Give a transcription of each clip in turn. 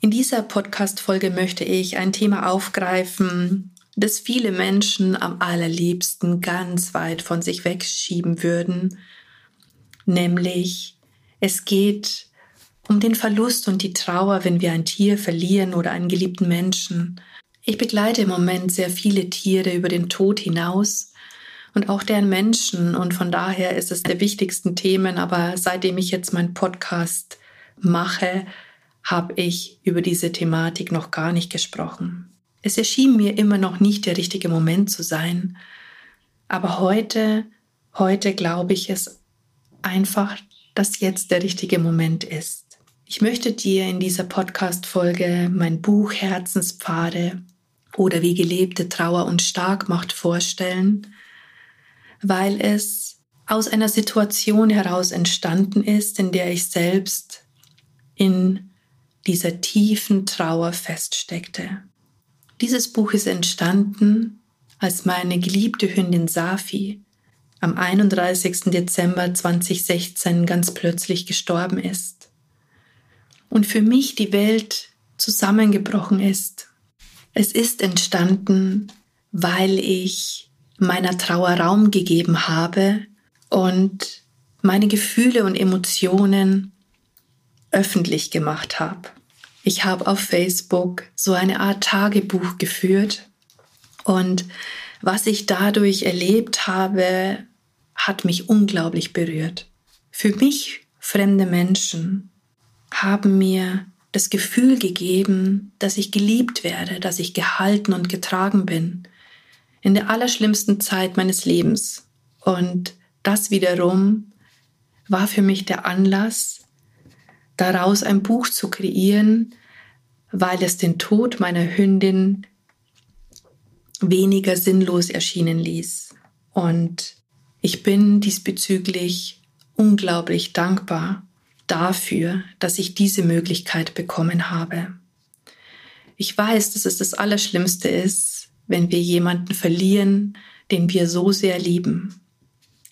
In dieser Podcast-Folge möchte ich ein Thema aufgreifen, das viele Menschen am allerliebsten ganz weit von sich wegschieben würden, nämlich es geht um den Verlust und die Trauer, wenn wir ein Tier verlieren oder einen geliebten Menschen. Ich begleite im Moment sehr viele Tiere über den Tod hinaus und auch deren Menschen. Und von daher ist es der wichtigsten Themen. Aber seitdem ich jetzt meinen Podcast mache, habe ich über diese Thematik noch gar nicht gesprochen. Es erschien mir immer noch nicht der richtige Moment zu sein. Aber heute, heute glaube ich es einfach, dass jetzt der richtige Moment ist. Ich möchte dir in dieser Podcast-Folge mein Buch Herzenspfade oder wie gelebte Trauer und Starkmacht vorstellen, weil es aus einer Situation heraus entstanden ist, in der ich selbst in dieser tiefen Trauer feststeckte. Dieses Buch ist entstanden, als meine geliebte Hündin Safi am 31. Dezember 2016 ganz plötzlich gestorben ist und für mich die Welt zusammengebrochen ist. Es ist entstanden, weil ich meiner Trauer Raum gegeben habe und meine Gefühle und Emotionen öffentlich gemacht habe. Ich habe auf Facebook so eine Art Tagebuch geführt und was ich dadurch erlebt habe, hat mich unglaublich berührt. Für mich fremde Menschen haben mir das Gefühl gegeben, dass ich geliebt werde, dass ich gehalten und getragen bin, in der allerschlimmsten Zeit meines Lebens. Und das wiederum war für mich der Anlass, daraus ein Buch zu kreieren, weil es den Tod meiner Hündin weniger sinnlos erschienen ließ. Und ich bin diesbezüglich unglaublich dankbar dafür, dass ich diese Möglichkeit bekommen habe. Ich weiß, dass es das Allerschlimmste ist, wenn wir jemanden verlieren, den wir so sehr lieben.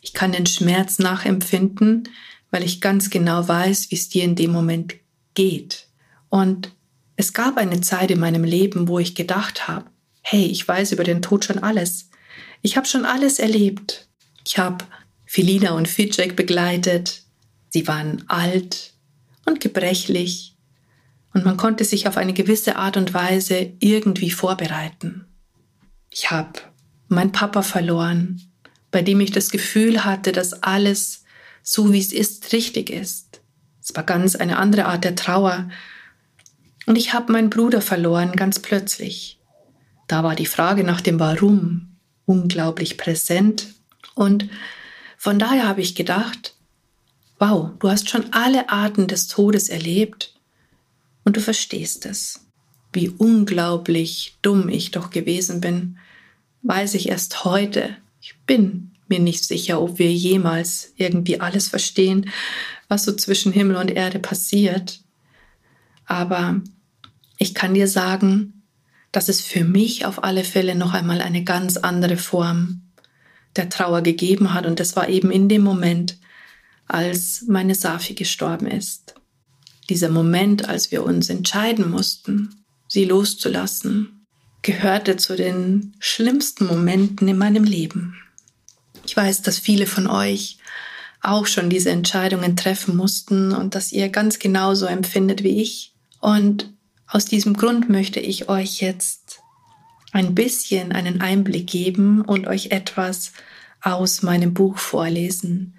Ich kann den Schmerz nachempfinden, weil ich ganz genau weiß, wie es dir in dem Moment geht. Und es gab eine Zeit in meinem Leben, wo ich gedacht habe, hey, ich weiß über den Tod schon alles. Ich habe schon alles erlebt. Ich habe Felina und Fitschek begleitet. Sie waren alt und gebrechlich und man konnte sich auf eine gewisse Art und Weise irgendwie vorbereiten. Ich habe meinen Papa verloren, bei dem ich das Gefühl hatte, dass alles so wie es ist richtig ist. Es war ganz eine andere Art der Trauer. Und ich habe meinen Bruder verloren, ganz plötzlich. Da war die Frage nach dem Warum unglaublich präsent. Und von daher habe ich gedacht, wow, du hast schon alle Arten des Todes erlebt und du verstehst es. Wie unglaublich dumm ich doch gewesen bin, weiß ich erst heute. Ich bin mir nicht sicher, ob wir jemals irgendwie alles verstehen, was so zwischen Himmel und Erde passiert. Aber ich kann dir sagen, dass es für mich auf alle Fälle noch einmal eine ganz andere Form der Trauer gegeben hat. Und das war eben in dem Moment, als meine Safi gestorben ist. Dieser Moment, als wir uns entscheiden mussten, sie loszulassen, gehörte zu den schlimmsten Momenten in meinem Leben. Ich weiß, dass viele von euch auch schon diese Entscheidungen treffen mussten und dass ihr ganz genauso empfindet wie ich. Und aus diesem Grund möchte ich euch jetzt ein bisschen einen Einblick geben und euch etwas aus meinem Buch vorlesen,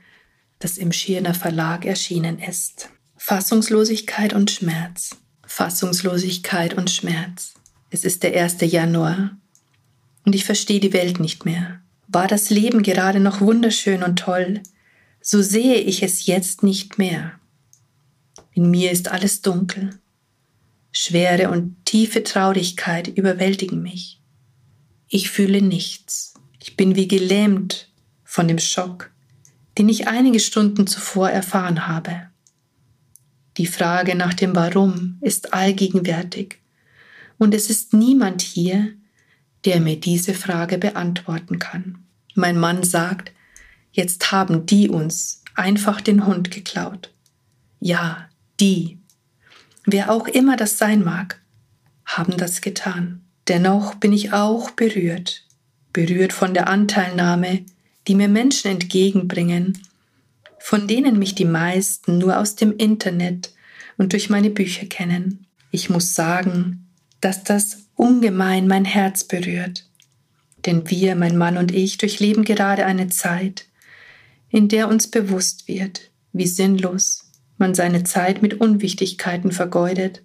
das im Schirner Verlag erschienen ist. Fassungslosigkeit und Schmerz. Fassungslosigkeit und Schmerz. Es ist der 1. Januar und ich verstehe die Welt nicht mehr. War das Leben gerade noch wunderschön und toll, so sehe ich es jetzt nicht mehr. In mir ist alles dunkel. Schwere und tiefe Traurigkeit überwältigen mich. Ich fühle nichts. Ich bin wie gelähmt von dem Schock, den ich einige Stunden zuvor erfahren habe. Die Frage nach dem Warum ist allgegenwärtig und es ist niemand hier, der mir diese Frage beantworten kann. Mein Mann sagt, jetzt haben die uns einfach den Hund geklaut. Ja, die, wer auch immer das sein mag, haben das getan. Dennoch bin ich auch berührt, berührt von der Anteilnahme, die mir Menschen entgegenbringen, von denen mich die meisten nur aus dem Internet und durch meine Bücher kennen. Ich muss sagen, dass das ungemein mein Herz berührt. Denn wir, mein Mann und ich, durchleben gerade eine Zeit, in der uns bewusst wird, wie sinnlos man seine Zeit mit Unwichtigkeiten vergeudet,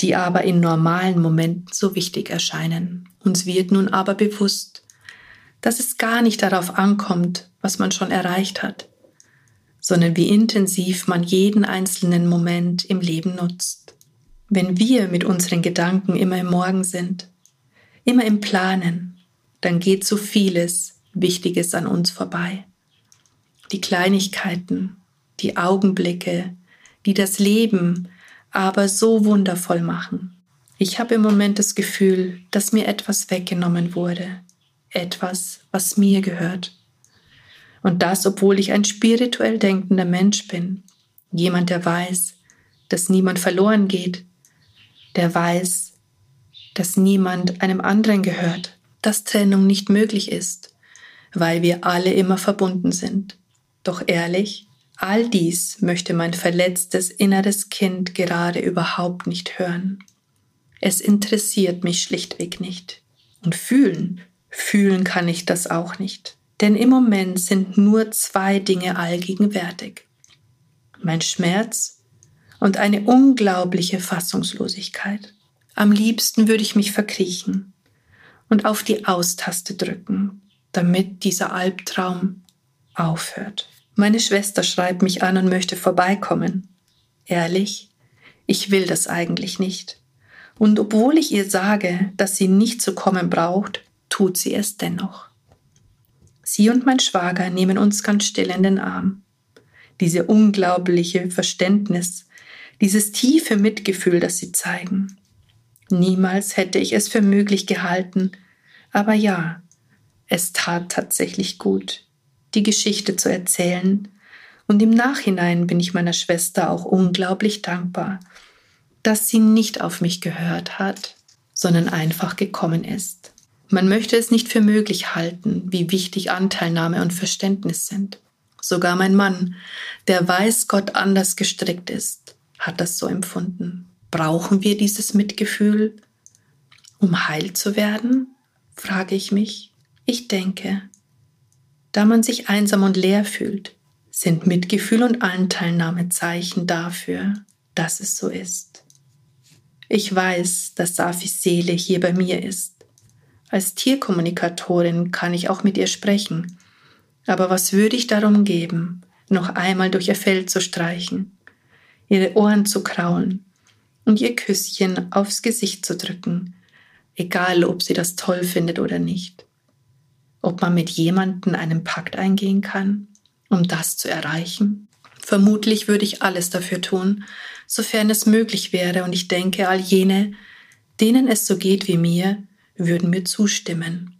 die aber in normalen Momenten so wichtig erscheinen. Uns wird nun aber bewusst, dass es gar nicht darauf ankommt, was man schon erreicht hat, sondern wie intensiv man jeden einzelnen Moment im Leben nutzt. Wenn wir mit unseren Gedanken immer im Morgen sind, immer im Planen, dann geht so vieles Wichtiges an uns vorbei. Die Kleinigkeiten, die Augenblicke, die das Leben aber so wundervoll machen. Ich habe im Moment das Gefühl, dass mir etwas weggenommen wurde, etwas, was mir gehört. Und das, obwohl ich ein spirituell denkender Mensch bin, jemand, der weiß, dass niemand verloren geht, der weiß, dass niemand einem anderen gehört, dass Trennung nicht möglich ist, weil wir alle immer verbunden sind. Doch ehrlich, all dies möchte mein verletztes inneres Kind gerade überhaupt nicht hören. Es interessiert mich schlichtweg nicht. Und fühlen, fühlen kann ich das auch nicht. Denn im Moment sind nur zwei Dinge allgegenwärtig. Mein Schmerz und eine unglaubliche Fassungslosigkeit. Am liebsten würde ich mich verkriechen und auf die Austaste drücken, damit dieser Albtraum aufhört. Meine Schwester schreibt mich an und möchte vorbeikommen. Ehrlich, ich will das eigentlich nicht. Und obwohl ich ihr sage, dass sie nicht zu kommen braucht, tut sie es dennoch. Sie und mein Schwager nehmen uns ganz still in den Arm. Diese unglaubliche Verständnis, dieses tiefe Mitgefühl, das sie zeigen. Niemals hätte ich es für möglich gehalten, aber ja, es tat tatsächlich gut die Geschichte zu erzählen, und im Nachhinein bin ich meiner Schwester auch unglaublich dankbar, dass sie nicht auf mich gehört hat, sondern einfach gekommen ist. Man möchte es nicht für möglich halten, wie wichtig Anteilnahme und Verständnis sind. Sogar mein Mann, der weiß Gott anders gestrickt ist, hat das so empfunden. Brauchen wir dieses Mitgefühl, um heil zu werden? frage ich mich. Ich denke, da man sich einsam und leer fühlt, sind Mitgefühl und Anteilnahme Zeichen dafür, dass es so ist. Ich weiß, dass Safis Seele hier bei mir ist. Als Tierkommunikatorin kann ich auch mit ihr sprechen. Aber was würde ich darum geben, noch einmal durch ihr Fell zu streichen, ihre Ohren zu kraulen und ihr Küsschen aufs Gesicht zu drücken, egal ob sie das toll findet oder nicht ob man mit jemandem einen Pakt eingehen kann, um das zu erreichen? Vermutlich würde ich alles dafür tun, sofern es möglich wäre, und ich denke, all jene, denen es so geht wie mir, würden mir zustimmen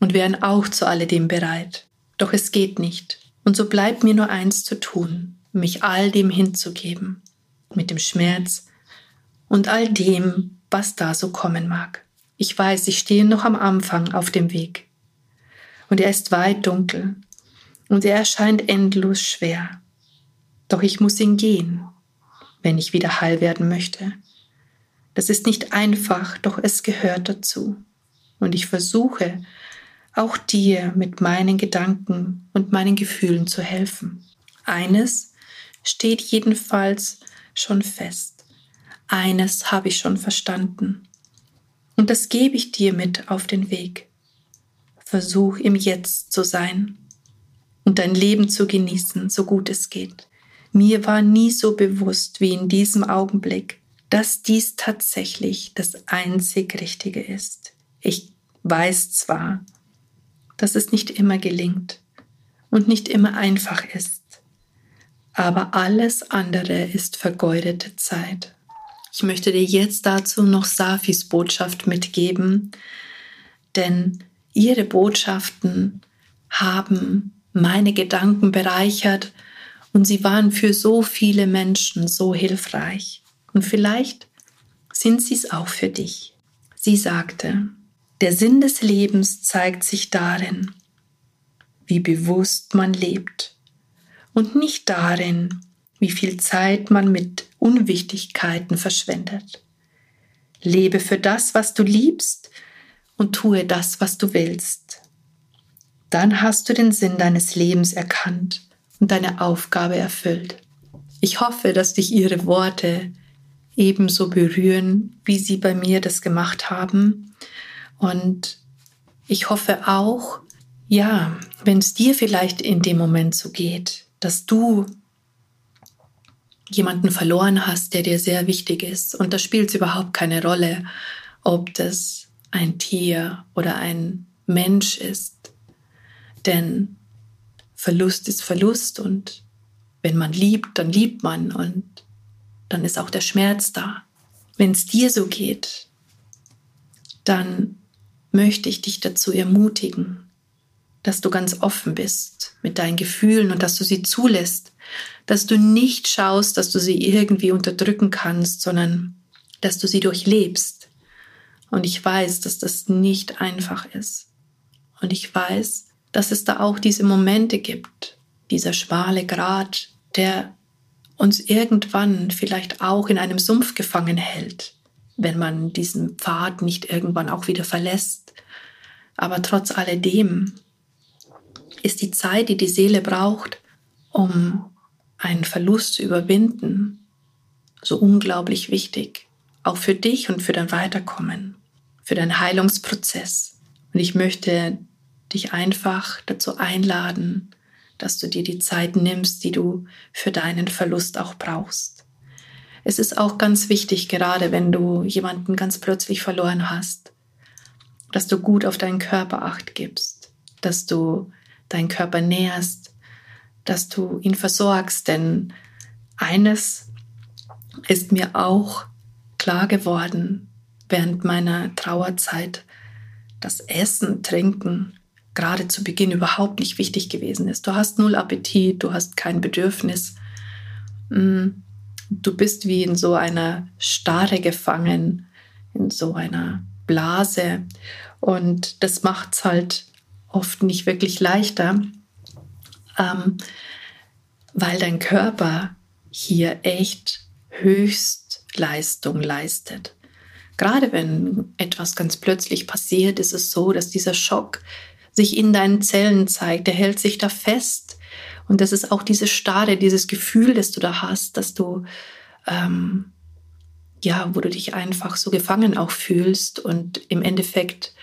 und wären auch zu alledem bereit. Doch es geht nicht, und so bleibt mir nur eins zu tun, mich all dem hinzugeben, mit dem Schmerz und all dem, was da so kommen mag. Ich weiß, ich stehe noch am Anfang auf dem Weg und er ist weit dunkel und er erscheint endlos schwer. Doch ich muss ihn gehen, wenn ich wieder heil werden möchte. Das ist nicht einfach, doch es gehört dazu. Und ich versuche, auch dir mit meinen Gedanken und meinen Gefühlen zu helfen. Eines steht jedenfalls schon fest. Eines habe ich schon verstanden. Und das gebe ich dir mit auf den Weg. Versuch im Jetzt zu sein und dein Leben zu genießen, so gut es geht. Mir war nie so bewusst wie in diesem Augenblick, dass dies tatsächlich das einzig Richtige ist. Ich weiß zwar, dass es nicht immer gelingt und nicht immer einfach ist, aber alles andere ist vergeudete Zeit. Ich möchte dir jetzt dazu noch Safis Botschaft mitgeben, denn ihre Botschaften haben meine Gedanken bereichert und sie waren für so viele Menschen so hilfreich. Und vielleicht sind sie es auch für dich. Sie sagte, der Sinn des Lebens zeigt sich darin, wie bewusst man lebt und nicht darin, wie viel Zeit man mit Unwichtigkeiten verschwendet. Lebe für das, was du liebst und tue das, was du willst. Dann hast du den Sinn deines Lebens erkannt und deine Aufgabe erfüllt. Ich hoffe, dass dich ihre Worte ebenso berühren, wie sie bei mir das gemacht haben. Und ich hoffe auch, ja, wenn es dir vielleicht in dem Moment so geht, dass du jemanden verloren hast, der dir sehr wichtig ist. Und da spielt es überhaupt keine Rolle, ob das ein Tier oder ein Mensch ist. Denn Verlust ist Verlust und wenn man liebt, dann liebt man und dann ist auch der Schmerz da. Wenn es dir so geht, dann möchte ich dich dazu ermutigen, dass du ganz offen bist mit deinen Gefühlen und dass du sie zulässt, dass du nicht schaust, dass du sie irgendwie unterdrücken kannst, sondern dass du sie durchlebst. Und ich weiß, dass das nicht einfach ist. Und ich weiß, dass es da auch diese Momente gibt, dieser schmale Grat, der uns irgendwann vielleicht auch in einem Sumpf gefangen hält, wenn man diesen Pfad nicht irgendwann auch wieder verlässt. Aber trotz alledem ist die Zeit, die die Seele braucht, um einen Verlust zu überwinden, so unglaublich wichtig, auch für dich und für dein Weiterkommen, für deinen Heilungsprozess. Und ich möchte dich einfach dazu einladen, dass du dir die Zeit nimmst, die du für deinen Verlust auch brauchst. Es ist auch ganz wichtig, gerade wenn du jemanden ganz plötzlich verloren hast, dass du gut auf deinen Körper acht gibst, dass du deinen Körper näherst, dass du ihn versorgst, denn eines ist mir auch klar geworden während meiner Trauerzeit, dass Essen, Trinken gerade zu Beginn überhaupt nicht wichtig gewesen ist. Du hast null Appetit, du hast kein Bedürfnis. Mm, du bist wie in so einer Starre gefangen, in so einer Blase. Und das macht es halt oft nicht wirklich leichter, ähm, weil dein Körper hier echt Höchstleistung leistet. Gerade wenn etwas ganz plötzlich passiert, ist es so, dass dieser Schock sich in deinen Zellen zeigt. Der hält sich da fest. Und das ist auch diese Starre, dieses Gefühl, das du da hast, dass du, ähm, ja, wo du dich einfach so gefangen auch fühlst und im Endeffekt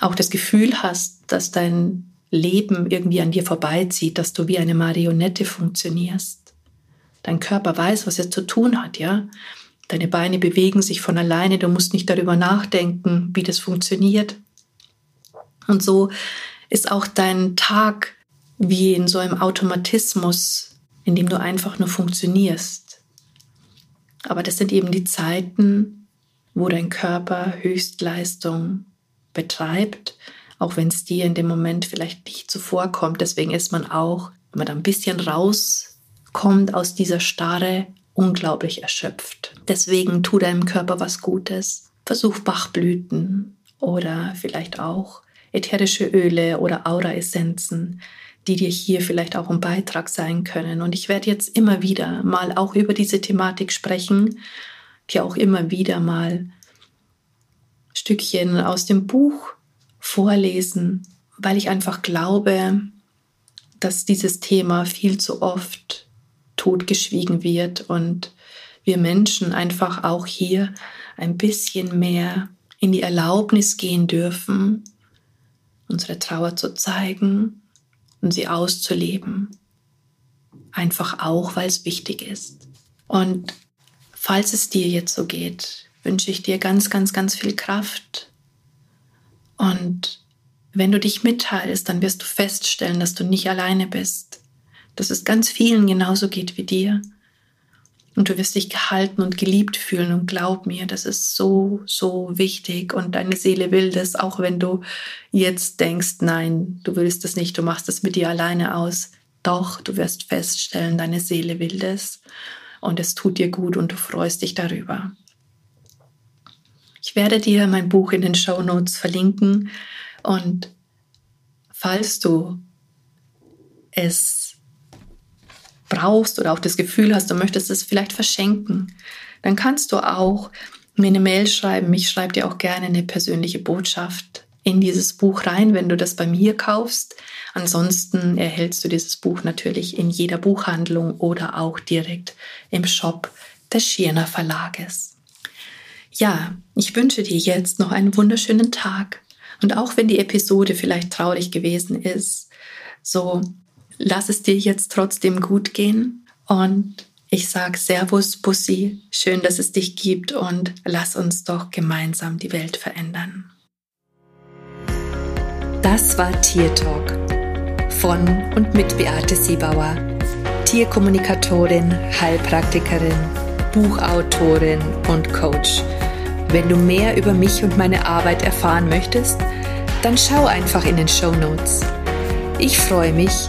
auch das Gefühl hast, dass dein Leben irgendwie an dir vorbeizieht, dass du wie eine Marionette funktionierst. Dein Körper weiß, was er zu tun hat, ja. Deine Beine bewegen sich von alleine, du musst nicht darüber nachdenken, wie das funktioniert. Und so ist auch dein Tag wie in so einem Automatismus, in dem du einfach nur funktionierst. Aber das sind eben die Zeiten, wo dein Körper Höchstleistung betreibt, auch wenn es dir in dem Moment vielleicht nicht zuvorkommt. Deswegen ist man auch, wenn man da ein bisschen rauskommt aus dieser Starre, unglaublich erschöpft. Deswegen tu deinem Körper was Gutes. Versuch Bachblüten oder vielleicht auch ätherische Öle oder Aura-Essenzen, die dir hier vielleicht auch ein Beitrag sein können. Und ich werde jetzt immer wieder mal auch über diese Thematik sprechen, dir auch immer wieder mal Stückchen aus dem Buch vorlesen, weil ich einfach glaube, dass dieses Thema viel zu oft totgeschwiegen wird und wir Menschen einfach auch hier ein bisschen mehr in die Erlaubnis gehen dürfen, unsere Trauer zu zeigen und sie auszuleben. Einfach auch, weil es wichtig ist. Und falls es dir jetzt so geht, wünsche ich dir ganz, ganz, ganz viel Kraft. Und wenn du dich mitteilst, dann wirst du feststellen, dass du nicht alleine bist, dass es ganz vielen genauso geht wie dir. Und du wirst dich gehalten und geliebt fühlen und glaub mir, das ist so, so wichtig und deine Seele will das, auch wenn du jetzt denkst, nein, du willst das nicht, du machst das mit dir alleine aus. Doch, du wirst feststellen, deine Seele will das und es tut dir gut und du freust dich darüber. Ich werde dir mein Buch in den Show Notes verlinken und falls du es brauchst oder auch das Gefühl hast, du möchtest es vielleicht verschenken, dann kannst du auch mir eine Mail schreiben. Ich schreibe dir auch gerne eine persönliche Botschaft in dieses Buch rein, wenn du das bei mir kaufst. Ansonsten erhältst du dieses Buch natürlich in jeder Buchhandlung oder auch direkt im Shop des Schirner Verlages. Ja, ich wünsche dir jetzt noch einen wunderschönen Tag. Und auch wenn die Episode vielleicht traurig gewesen ist, so lass es dir jetzt trotzdem gut gehen und ich sage Servus, Bussi, schön, dass es dich gibt und lass uns doch gemeinsam die Welt verändern. Das war Tier Talk von und mit Beate Siebauer, Tierkommunikatorin, Heilpraktikerin, Buchautorin und Coach. Wenn du mehr über mich und meine Arbeit erfahren möchtest, dann schau einfach in den Show Notes. Ich freue mich,